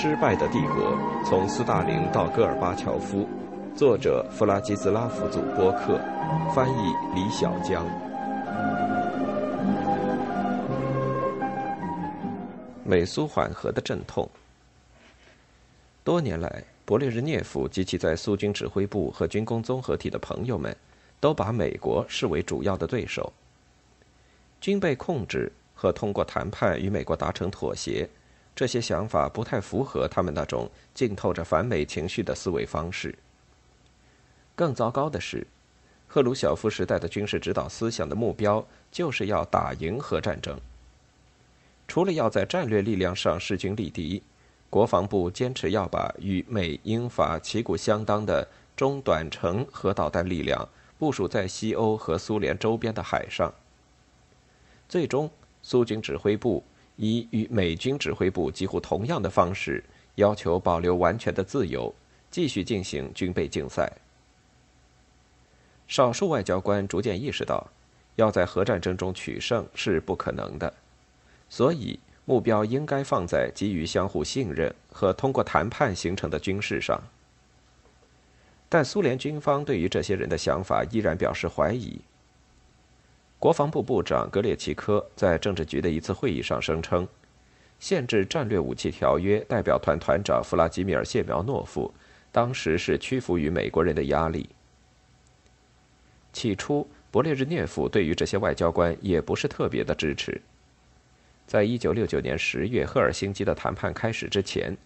失败的帝国：从斯大林到戈尔巴乔夫，作者弗拉基斯拉夫祖波克，翻译李小江。美苏缓和的阵痛。多年来，勃列日涅夫及其在苏军指挥部和军工综合体的朋友们，都把美国视为主要的对手。军备控制和通过谈判与美国达成妥协。这些想法不太符合他们那种浸透着反美情绪的思维方式。更糟糕的是，赫鲁晓夫时代的军事指导思想的目标就是要打赢核战争。除了要在战略力量上势均力敌，国防部坚持要把与美、英、法旗鼓相当的中短程核导弹力量部署在西欧和苏联周边的海上。最终，苏军指挥部。以与美军指挥部几乎同样的方式，要求保留完全的自由，继续进行军备竞赛。少数外交官逐渐意识到，要在核战争中取胜是不可能的，所以目标应该放在基于相互信任和通过谈判形成的军事上。但苏联军方对于这些人的想法依然表示怀疑。国防部部长格列奇科在政治局的一次会议上声称，限制战略武器条约代表团团长弗拉基米尔谢苗诺夫当时是屈服于美国人的压力。起初，勃列日涅夫对于这些外交官也不是特别的支持。在一九六九年十月赫尔辛基的谈判开始之前，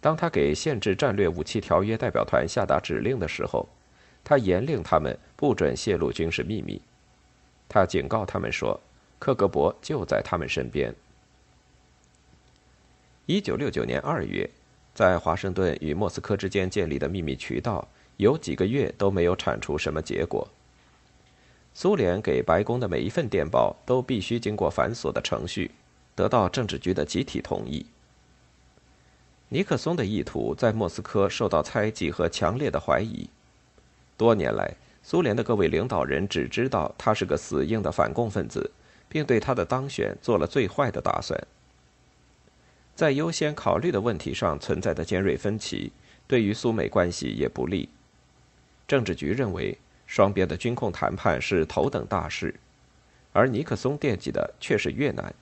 当他给限制战略武器条约代表团下达指令的时候，他严令他们不准泄露军事秘密。他警告他们说：“克格勃就在他们身边。”一九六九年二月，在华盛顿与莫斯科之间建立的秘密渠道，有几个月都没有产出什么结果。苏联给白宫的每一份电报都必须经过繁琐的程序，得到政治局的集体同意。尼克松的意图在莫斯科受到猜忌和强烈的怀疑，多年来。苏联的各位领导人只知道他是个死硬的反共分子，并对他的当选做了最坏的打算。在优先考虑的问题上存在的尖锐分歧，对于苏美关系也不利。政治局认为双边的军控谈判是头等大事，而尼克松惦记的却是越南，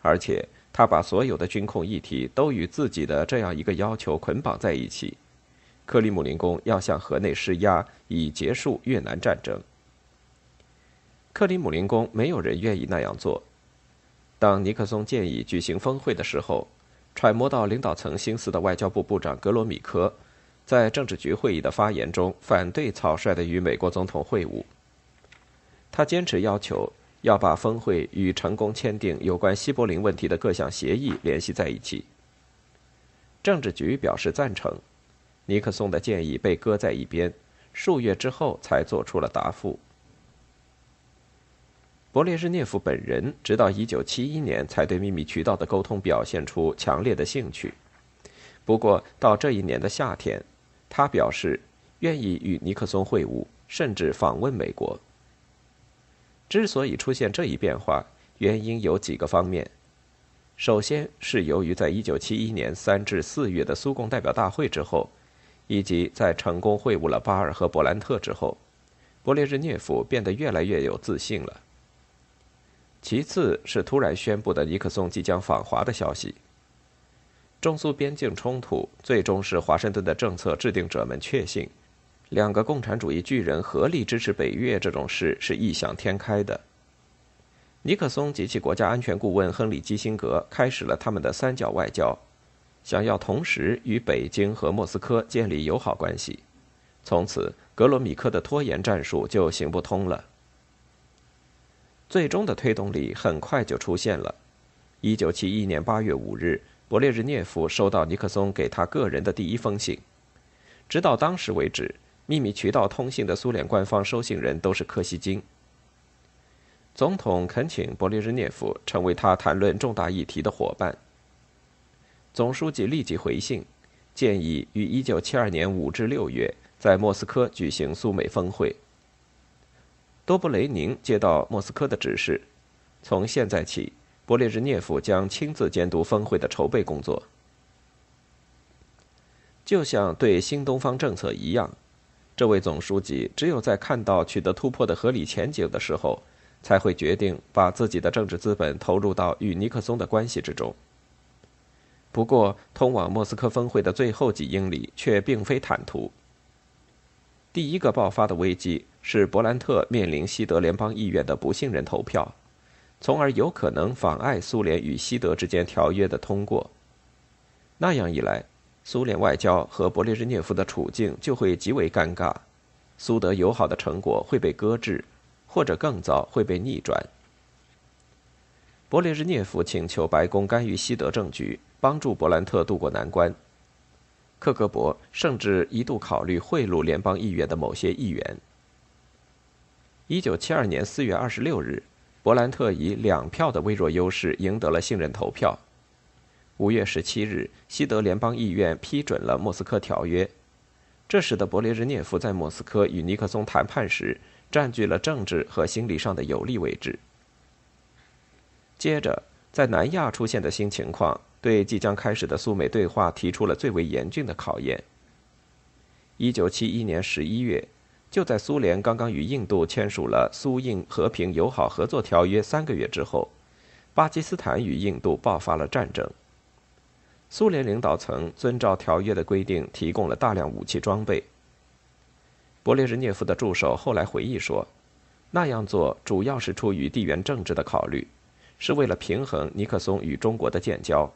而且他把所有的军控议题都与自己的这样一个要求捆绑在一起。克里姆林宫要向河内施压，以结束越南战争。克里姆林宫没有人愿意那样做。当尼克松建议举行峰会的时候，揣摩到领导层心思的外交部部长格罗米科，在政治局会议的发言中反对草率的与美国总统会晤。他坚持要求要把峰会与成功签订有关西柏林问题的各项协议联系在一起。政治局表示赞成。尼克松的建议被搁在一边，数月之后才做出了答复。勃列日涅夫本人直到1971年才对秘密渠道的沟通表现出强烈的兴趣。不过到这一年的夏天，他表示愿意与尼克松会晤，甚至访问美国。之所以出现这一变化，原因有几个方面。首先是由于在1971年3至4月的苏共代表大会之后。以及在成功会晤了巴尔和勃兰特之后，勃列日涅夫变得越来越有自信了。其次是突然宣布的尼克松即将访华的消息。中苏边境冲突最终使华盛顿的政策制定者们确信，两个共产主义巨人合力支持北越这种事是异想天开的。尼克松及其国家安全顾问亨利基辛格开始了他们的三角外交。想要同时与北京和莫斯科建立友好关系，从此格罗米克的拖延战术就行不通了。最终的推动力很快就出现了。一九七一年八月五日，勃列日涅夫收到尼克松给他个人的第一封信。直到当时为止，秘密渠道通信的苏联官方收信人都是柯西金。总统恳请勃列日涅夫成为他谈论重大议题的伙伴。总书记立即回信，建议于1972年5至6月在莫斯科举行苏美峰会。多布雷宁接到莫斯科的指示，从现在起，勃列日涅夫将亲自监督峰会的筹备工作。就像对新东方政策一样，这位总书记只有在看到取得突破的合理前景的时候，才会决定把自己的政治资本投入到与尼克松的关系之中。不过，通往莫斯科峰会的最后几英里却并非坦途。第一个爆发的危机是勃兰特面临西德联邦议院的不信任投票，从而有可能妨碍苏联与西德之间条约的通过。那样一来，苏联外交和勃列日涅夫的处境就会极为尴尬，苏德友好的成果会被搁置，或者更早会被逆转。勃列日涅夫请求白宫干预西德政局，帮助伯兰特渡过难关。克格勃甚至一度考虑贿赂联邦议员的某些议员。一九七二年四月二十六日，伯兰特以两票的微弱优势赢得了信任投票。五月十七日，西德联邦议院批准了莫斯科条约，这使得勃列日涅夫在莫斯科与尼克松谈判时占据了政治和心理上的有利位置。接着，在南亚出现的新情况。对即将开始的苏美对话提出了最为严峻的考验。一九七一年十一月，就在苏联刚刚与印度签署了苏印和平友好合作条约三个月之后，巴基斯坦与印度爆发了战争。苏联领导层遵照条约的规定，提供了大量武器装备。勃列日涅夫的助手后来回忆说，那样做主要是出于地缘政治的考虑，是为了平衡尼克松与中国的建交。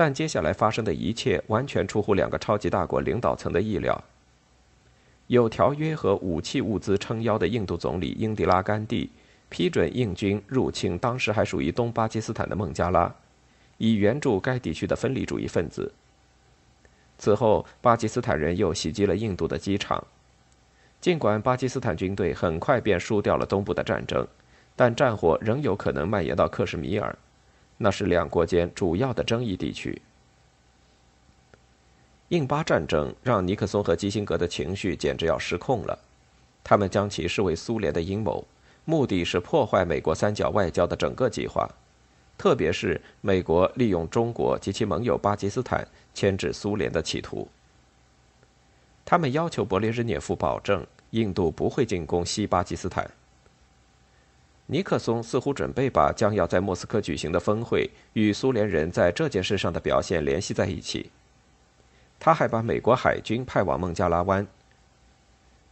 但接下来发生的一切完全出乎两个超级大国领导层的意料。有条约和武器物资撑腰的印度总理英迪拉·甘地批准印军入侵当时还属于东巴基斯坦的孟加拉，以援助该地区的分离主义分子。此后，巴基斯坦人又袭击了印度的机场。尽管巴基斯坦军队很快便输掉了东部的战争，但战火仍有可能蔓延到克什米尔。那是两国间主要的争议地区。印巴战争让尼克松和基辛格的情绪简直要失控了，他们将其视为苏联的阴谋，目的是破坏美国三角外交的整个计划，特别是美国利用中国及其盟友巴基斯坦牵制苏联的企图。他们要求勃列日涅夫保证印度不会进攻西巴基斯坦。尼克松似乎准备把将要在莫斯科举行的峰会与苏联人在这件事上的表现联系在一起。他还把美国海军派往孟加拉湾。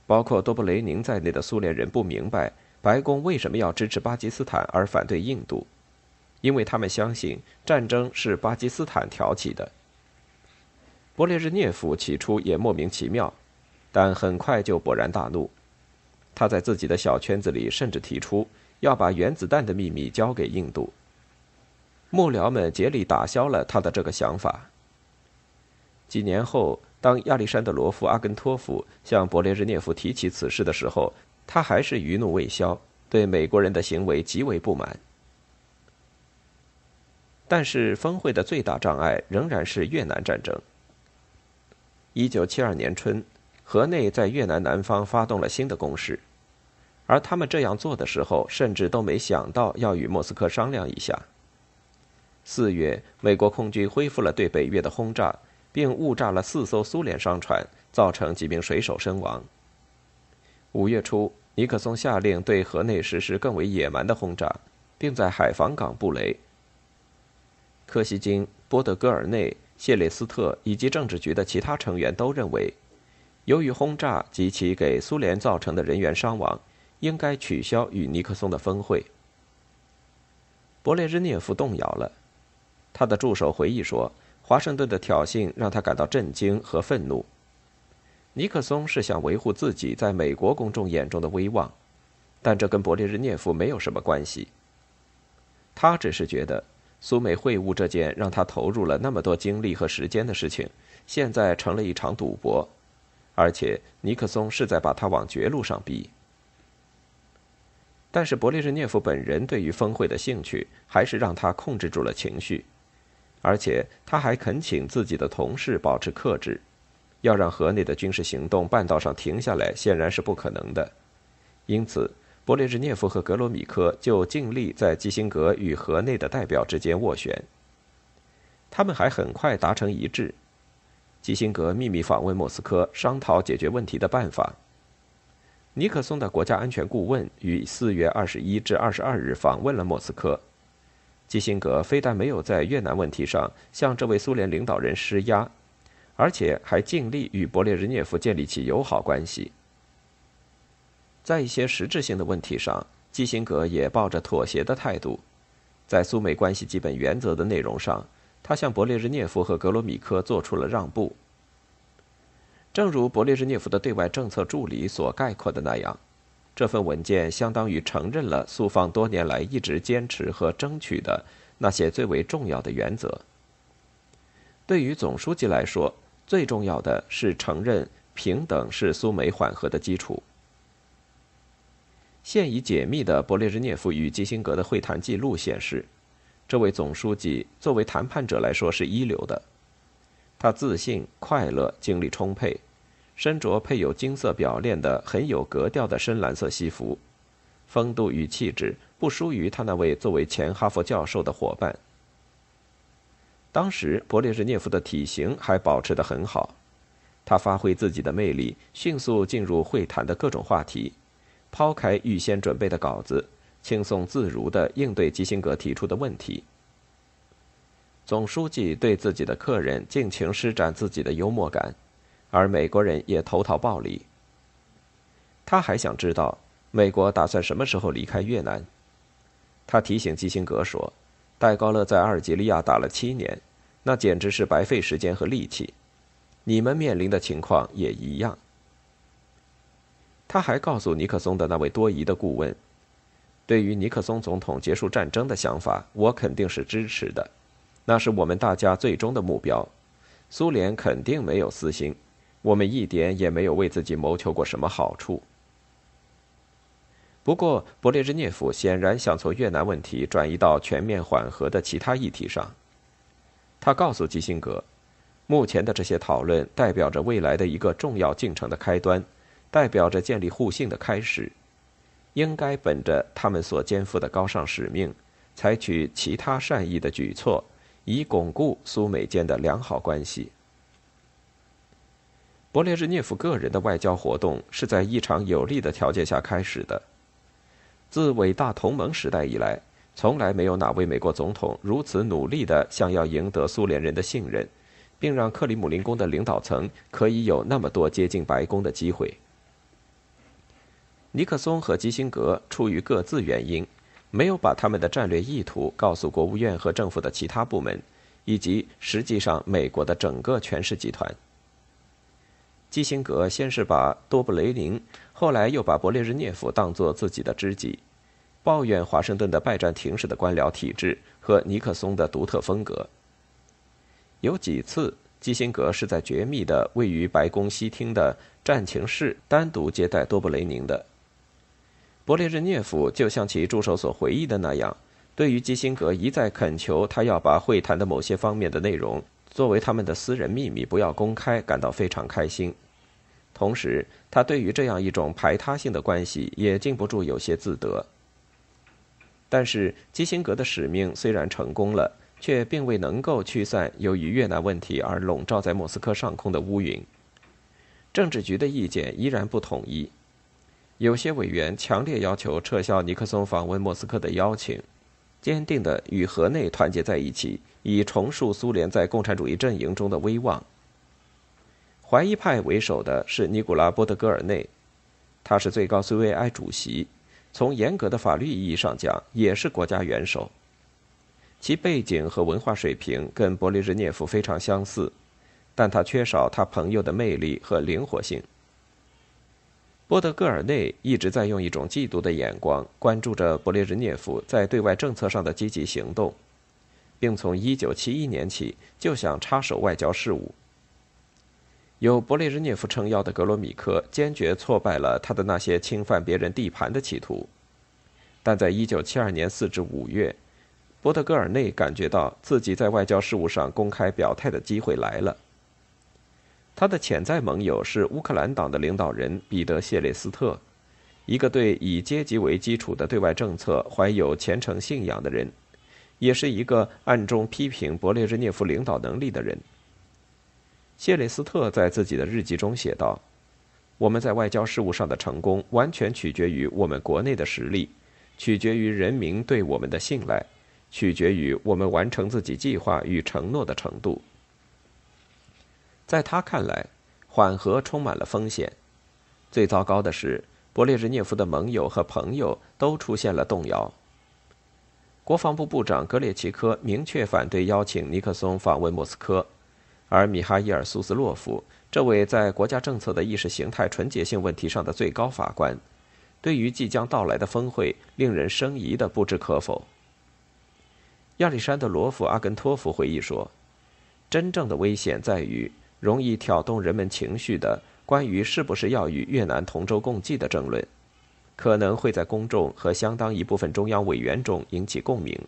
包括多布雷宁在内的苏联人不明白白宫为什么要支持巴基斯坦而反对印度，因为他们相信战争是巴基斯坦挑起的。勃列日涅夫起初也莫名其妙，但很快就勃然大怒。他在自己的小圈子里甚至提出。要把原子弹的秘密交给印度。幕僚们竭力打消了他的这个想法。几年后，当亚历山德罗夫·阿根托夫向勃列日涅夫提起此事的时候，他还是余怒未消，对美国人的行为极为不满。但是，峰会的最大障碍仍然是越南战争。一九七二年春，河内在越南南方发动了新的攻势。而他们这样做的时候，甚至都没想到要与莫斯科商量一下。四月，美国空军恢复了对北越的轰炸，并误炸了四艘苏联商船，造成几名水手身亡。五月初，尼克松下令对河内实施更为野蛮的轰炸，并在海防港布雷。柯西金、波德戈尔内、谢列斯特以及政治局的其他成员都认为，由于轰炸及其给苏联造成的人员伤亡。应该取消与尼克松的峰会。勃列日涅夫动摇了，他的助手回忆说：“华盛顿的挑衅让他感到震惊和愤怒。尼克松是想维护自己在美国公众眼中的威望，但这跟勃列日涅夫没有什么关系。他只是觉得苏美会晤这件让他投入了那么多精力和时间的事情，现在成了一场赌博，而且尼克松是在把他往绝路上逼。”但是勃列日涅夫本人对于峰会的兴趣，还是让他控制住了情绪，而且他还恳请自己的同事保持克制，要让河内的军事行动半道上停下来，显然是不可能的。因此，勃列日涅夫和格罗米科就尽力在基辛格与河内的代表之间斡旋。他们还很快达成一致，基辛格秘密访问莫斯科，商讨解决问题的办法。尼克松的国家安全顾问于四月二十一至二十二日访问了莫斯科。基辛格非但没有在越南问题上向这位苏联领导人施压，而且还尽力与勃列日涅夫建立起友好关系。在一些实质性的问题上，基辛格也抱着妥协的态度。在苏美关系基本原则的内容上，他向勃列日涅夫和格罗米科做出了让步。正如勃列日涅夫的对外政策助理所概括的那样。这份文件相当于承认了苏方多年来一直坚持和争取的那些最为重要的原则。对于总书记来说，最重要的是承认平等是苏美缓和的基础。现已解密的勃列日涅夫与基辛格的会谈记录显示，这位总书记作为谈判者来说是一流的。他自信、快乐、精力充沛。身着配有金色表链的很有格调的深蓝色西服，风度与气质不输于他那位作为前哈佛教授的伙伴。当时勃列日涅夫的体型还保持得很好，他发挥自己的魅力，迅速进入会谈的各种话题，抛开预先准备的稿子，轻松自如地应对基辛格提出的问题。总书记对自己的客人尽情施展自己的幽默感。而美国人也投桃报李。他还想知道美国打算什么时候离开越南。他提醒基辛格说：“戴高乐在阿尔及利亚打了七年，那简直是白费时间和力气。你们面临的情况也一样。”他还告诉尼克松的那位多疑的顾问：“对于尼克松总统结束战争的想法，我肯定是支持的，那是我们大家最终的目标。苏联肯定没有私心。”我们一点也没有为自己谋求过什么好处。不过，勃列日涅夫显然想从越南问题转移到全面缓和的其他议题上。他告诉基辛格，目前的这些讨论代表着未来的一个重要进程的开端，代表着建立互信的开始。应该本着他们所肩负的高尚使命，采取其他善意的举措，以巩固苏美间的良好关系。勃列日涅夫个人的外交活动是在异常有利的条件下开始的。自伟大同盟时代以来，从来没有哪位美国总统如此努力的想要赢得苏联人的信任，并让克里姆林宫的领导层可以有那么多接近白宫的机会。尼克松和基辛格出于各自原因，没有把他们的战略意图告诉国务院和政府的其他部门，以及实际上美国的整个权势集团。基辛格先是把多布雷宁，后来又把勃列日涅夫当作自己的知己，抱怨华盛顿的拜占庭式的官僚体制和尼克松的独特风格。有几次，基辛格是在绝密的位于白宫西厅的战情室单独接待多布雷宁的。勃列日涅夫就像其助手所回忆的那样，对于基辛格一再恳求他要把会谈的某些方面的内容。作为他们的私人秘密，不要公开，感到非常开心。同时，他对于这样一种排他性的关系也禁不住有些自得。但是，基辛格的使命虽然成功了，却并未能够驱散由于越南问题而笼罩在莫斯科上空的乌云。政治局的意见依然不统一，有些委员强烈要求撤销尼克松访问莫斯科的邀请。坚定地与河内团结在一起，以重塑苏联在共产主义阵营中的威望。怀疑派为首的是尼古拉·波德戈尔内，他是最高苏维埃主席，从严格的法律意义上讲，也是国家元首。其背景和文化水平跟勃列日涅夫非常相似，但他缺少他朋友的魅力和灵活性。波德戈尔内一直在用一种嫉妒的眼光关注着勃列日涅夫在对外政策上的积极行动，并从1971年起就想插手外交事务。有勃列日涅夫撑腰的格罗米科坚决挫败了他的那些侵犯别人地盘的企图，但在1972年4至5月，波德戈尔内感觉到自己在外交事务上公开表态的机会来了。他的潜在盟友是乌克兰党的领导人彼得谢列斯特，一个对以阶级为基础的对外政策怀有虔诚信仰的人，也是一个暗中批评勃列日涅夫领导能力的人。谢列斯特在自己的日记中写道：“我们在外交事务上的成功，完全取决于我们国内的实力，取决于人民对我们的信赖，取决于我们完成自己计划与承诺的程度。”在他看来，缓和充满了风险。最糟糕的是，勃列日涅夫的盟友和朋友都出现了动摇。国防部部长格列奇科明确反对邀请尼克松访问莫斯科。而米哈伊尔·苏斯洛夫这位在国家政策的意识形态纯洁性问题上的最高法官，对于即将到来的峰会令人生疑的不置可否。亚历山德罗夫·阿根托夫回忆说：“真正的危险在于容易挑动人们情绪的关于是不是要与越南同舟共济的争论，可能会在公众和相当一部分中央委员中引起共鸣。”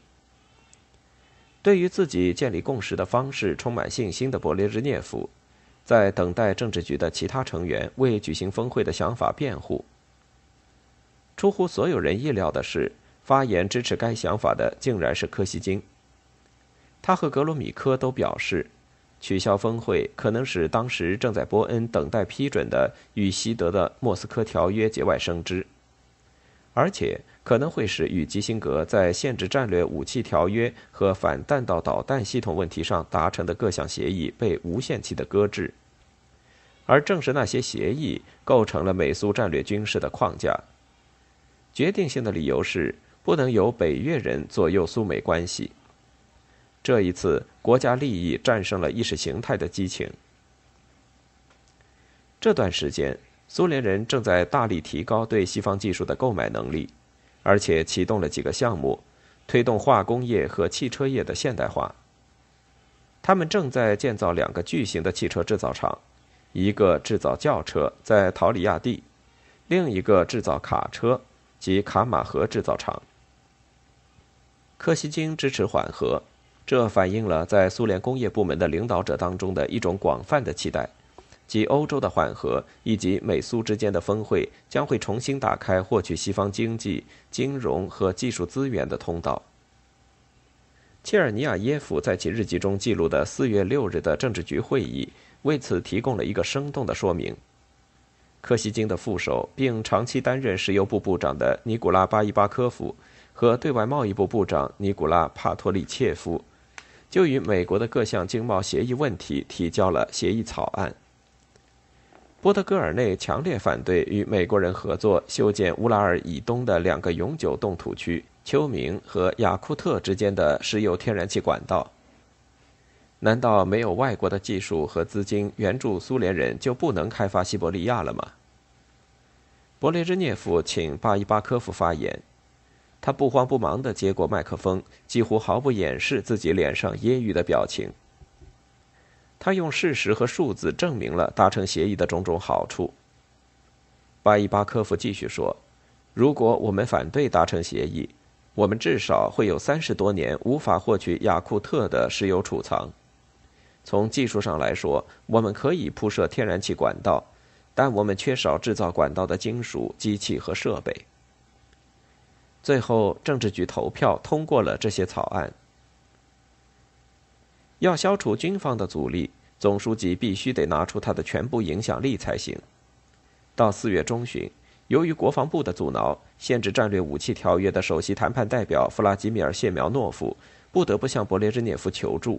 对于自己建立共识的方式充满信心的勃列日涅夫，在等待政治局的其他成员为举行峰会的想法辩护。出乎所有人意料的是，发言支持该想法的竟然是柯西金。他和格罗米科都表示，取消峰会可能使当时正在波恩等待批准的与西德的莫斯科条约节外生枝，而且。可能会使与基辛格在限制战略武器条约和反弹道导弹系统问题上达成的各项协议被无限期的搁置，而正是那些协议构成了美苏战略军事的框架。决定性的理由是不能由北越人左右苏美关系。这一次，国家利益战胜了意识形态的激情。这段时间，苏联人正在大力提高对西方技术的购买能力。而且启动了几个项目，推动化工业和汽车业的现代化。他们正在建造两个巨型的汽车制造厂，一个制造轿车在陶里亚蒂，另一个制造卡车及卡马河制造厂。柯西金支持缓和，这反映了在苏联工业部门的领导者当中的一种广泛的期待。及欧洲的缓和，以及美苏之间的峰会，将会重新打开获取西方经济、金融和技术资源的通道。切尔尼亚耶夫在其日记中记录的四月六日的政治局会议，为此提供了一个生动的说明。柯西金的副手，并长期担任石油部部长的尼古拉巴伊巴科夫和对外贸易部部长尼古拉帕托利切夫，就与美国的各项经贸协议问题提交了协议草案。波德戈尔内强烈反对与美国人合作修建乌拉尔以东的两个永久冻土区丘明和雅库特之间的石油天然气管道。难道没有外国的技术和资金援助苏联人就不能开发西伯利亚了吗？勃列日涅夫请巴伊巴科夫发言，他不慌不忙地接过麦克风，几乎毫不掩饰自己脸上揶揄的表情。他用事实和数字证明了达成协议的种种好处。巴伊巴科夫继续说：“如果我们反对达成协议，我们至少会有三十多年无法获取雅库特的石油储藏。从技术上来说，我们可以铺设天然气管道，但我们缺少制造管道的金属、机器和设备。”最后，政治局投票通过了这些草案。要消除军方的阻力，总书记必须得拿出他的全部影响力才行。到四月中旬，由于国防部的阻挠，限制战略武器条约的首席谈判代表弗拉基米尔·谢苗诺夫不得不向勃列日涅夫求助。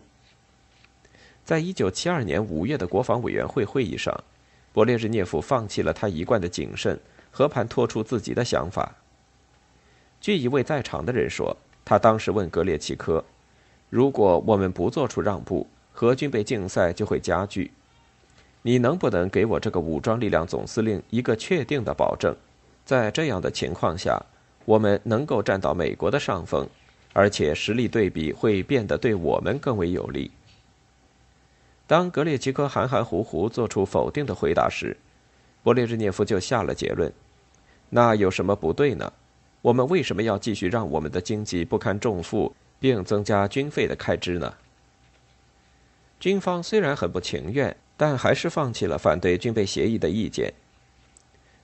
在一九七二年五月的国防委员会会议上，勃列日涅夫放弃了他一贯的谨慎，和盘托出自己的想法。据一位在场的人说，他当时问格列奇科。如果我们不做出让步，核军备竞赛就会加剧。你能不能给我这个武装力量总司令一个确定的保证，在这样的情况下，我们能够占到美国的上风，而且实力对比会变得对我们更为有利？当格列奇科含含糊糊做出否定的回答时，勃列日涅夫就下了结论：那有什么不对呢？我们为什么要继续让我们的经济不堪重负？并增加军费的开支呢？军方虽然很不情愿，但还是放弃了反对军备协议的意见。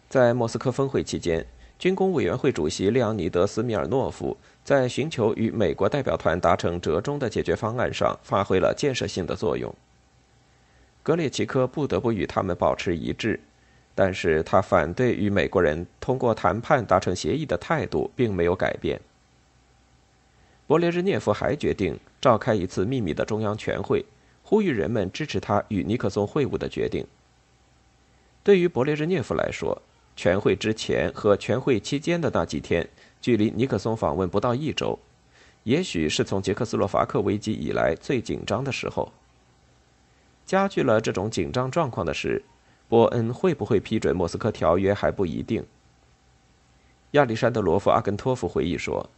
在莫斯科峰会期间，军工委员会主席列昂尼德斯·米尔诺夫在寻求与美国代表团达成折中的解决方案上发挥了建设性的作用。格列奇科不得不与他们保持一致，但是他反对与美国人通过谈判达成协议的态度并没有改变。勃列日涅夫还决定召开一次秘密的中央全会，呼吁人们支持他与尼克松会晤的决定。对于勃列日涅夫来说，全会之前和全会期间的那几天，距离尼克松访问不到一周，也许是从捷克斯洛伐克危机以来最紧张的时候。加剧了这种紧张状况的是，波恩会不会批准莫斯科条约还不一定。亚历山德罗夫·阿根托夫回忆说。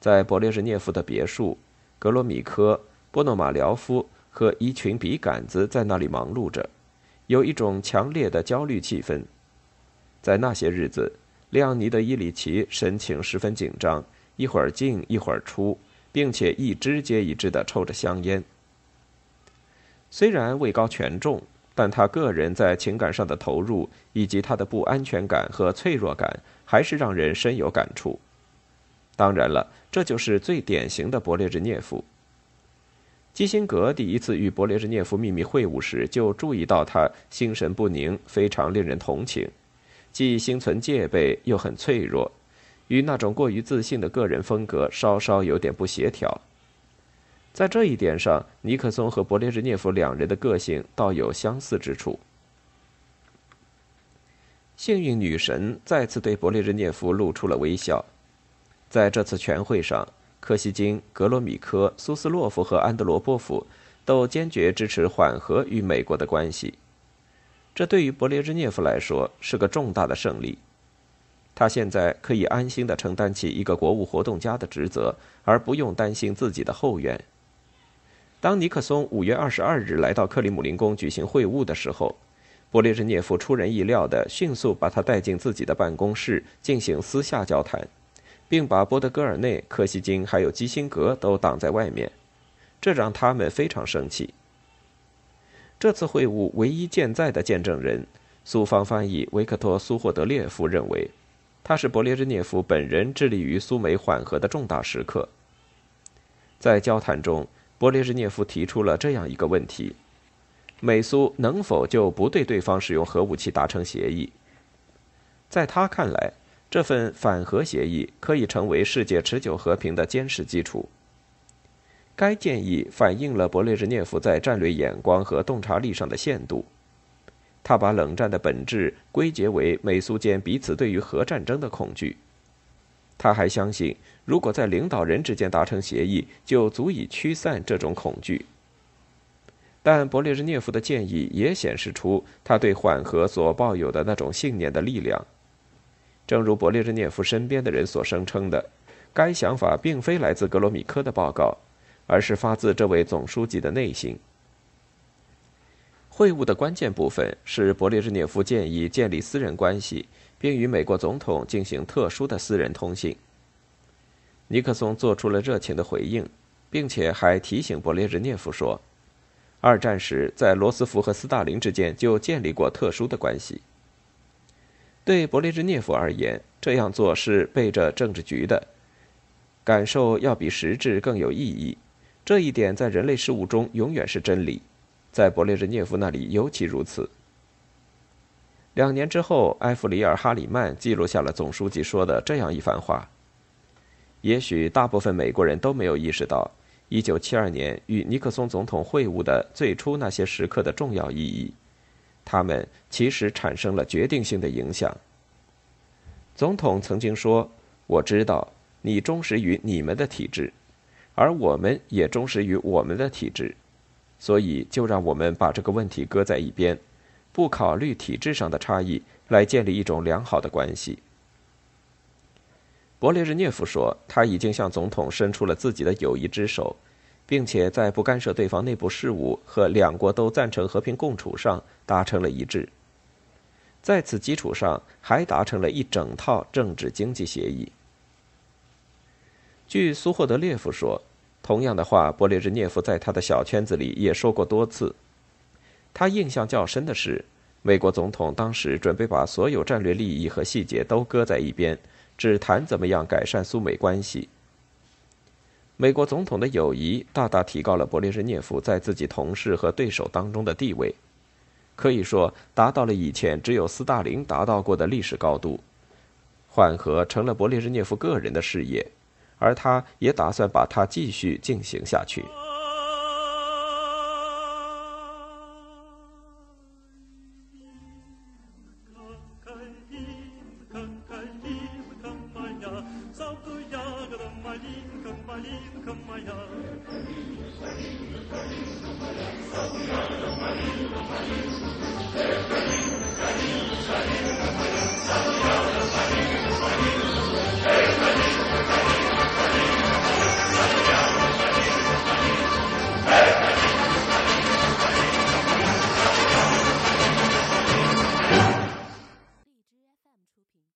在勃列日涅夫的别墅，格罗米科、波诺马廖夫和一群笔杆子在那里忙碌着，有一种强烈的焦虑气氛。在那些日子，列昂尼德·伊里奇神情十分紧张，一会儿进一会儿出，并且一支接一支地抽着香烟。虽然位高权重，但他个人在情感上的投入以及他的不安全感和脆弱感，还是让人深有感触。当然了，这就是最典型的勃列日涅夫。基辛格第一次与勃列日涅夫秘密会晤时，就注意到他心神不宁，非常令人同情，既心存戒备又很脆弱，与那种过于自信的个人风格稍稍有点不协调。在这一点上，尼克松和勃列日涅夫两人的个性倒有相似之处。幸运女神再次对勃列日涅夫露出了微笑。在这次全会上，柯西金、格罗米科、苏斯洛夫和安德罗波夫都坚决支持缓和与美国的关系。这对于勃列日涅夫来说是个重大的胜利。他现在可以安心地承担起一个国务活动家的职责，而不用担心自己的后院。当尼克松五月二十二日来到克里姆林宫举行会晤的时候，勃列日涅夫出人意料地迅速把他带进自己的办公室进行私下交谈。并把波德戈尔内、柯西金还有基辛格都挡在外面，这让他们非常生气。这次会晤唯一健在的见证人，苏方翻译维克托·苏霍德列夫认为，他是勃列日涅夫本人致力于苏美缓和的重大时刻。在交谈中，勃列日涅夫提出了这样一个问题：美苏能否就不对对方使用核武器达成协议？在他看来。这份反核协议可以成为世界持久和平的坚实基础。该建议反映了勃列日涅夫在战略眼光和洞察力上的限度。他把冷战的本质归结为美苏间彼此对于核战争的恐惧。他还相信，如果在领导人之间达成协议，就足以驱散这种恐惧。但勃列日涅夫的建议也显示出他对缓和所抱有的那种信念的力量。正如勃列日涅夫身边的人所声称的，该想法并非来自格罗米科的报告，而是发自这位总书记的内心。会晤的关键部分是勃列日涅夫建议建立私人关系，并与美国总统进行特殊的私人通信。尼克松做出了热情的回应，并且还提醒勃列日涅夫说，二战时在罗斯福和斯大林之间就建立过特殊的关系。对勃列日涅夫而言，这样做是背着政治局的，感受要比实质更有意义。这一点在人类事务中永远是真理，在勃列日涅夫那里尤其如此。两年之后，埃弗里尔·哈里曼记录下了总书记说的这样一番话。也许大部分美国人都没有意识到，1972年与尼克松总统会晤的最初那些时刻的重要意义。他们其实产生了决定性的影响。总统曾经说：“我知道你忠实于你们的体制，而我们也忠实于我们的体制，所以就让我们把这个问题搁在一边，不考虑体制上的差异，来建立一种良好的关系。”勃列日涅夫说：“他已经向总统伸出了自己的友谊之手。”并且在不干涉对方内部事务和两国都赞成和平共处上达成了一致，在此基础上还达成了一整套政治经济协议。据苏霍德列夫说，同样的话，勃列日涅夫在他的小圈子里也说过多次。他印象较深的是，美国总统当时准备把所有战略利益和细节都搁在一边，只谈怎么样改善苏美关系。美国总统的友谊大大提高了勃列日涅夫在自己同事和对手当中的地位，可以说达到了以前只有斯大林达到过的历史高度。缓和成了勃列日涅夫个人的事业，而他也打算把它继续进行下去。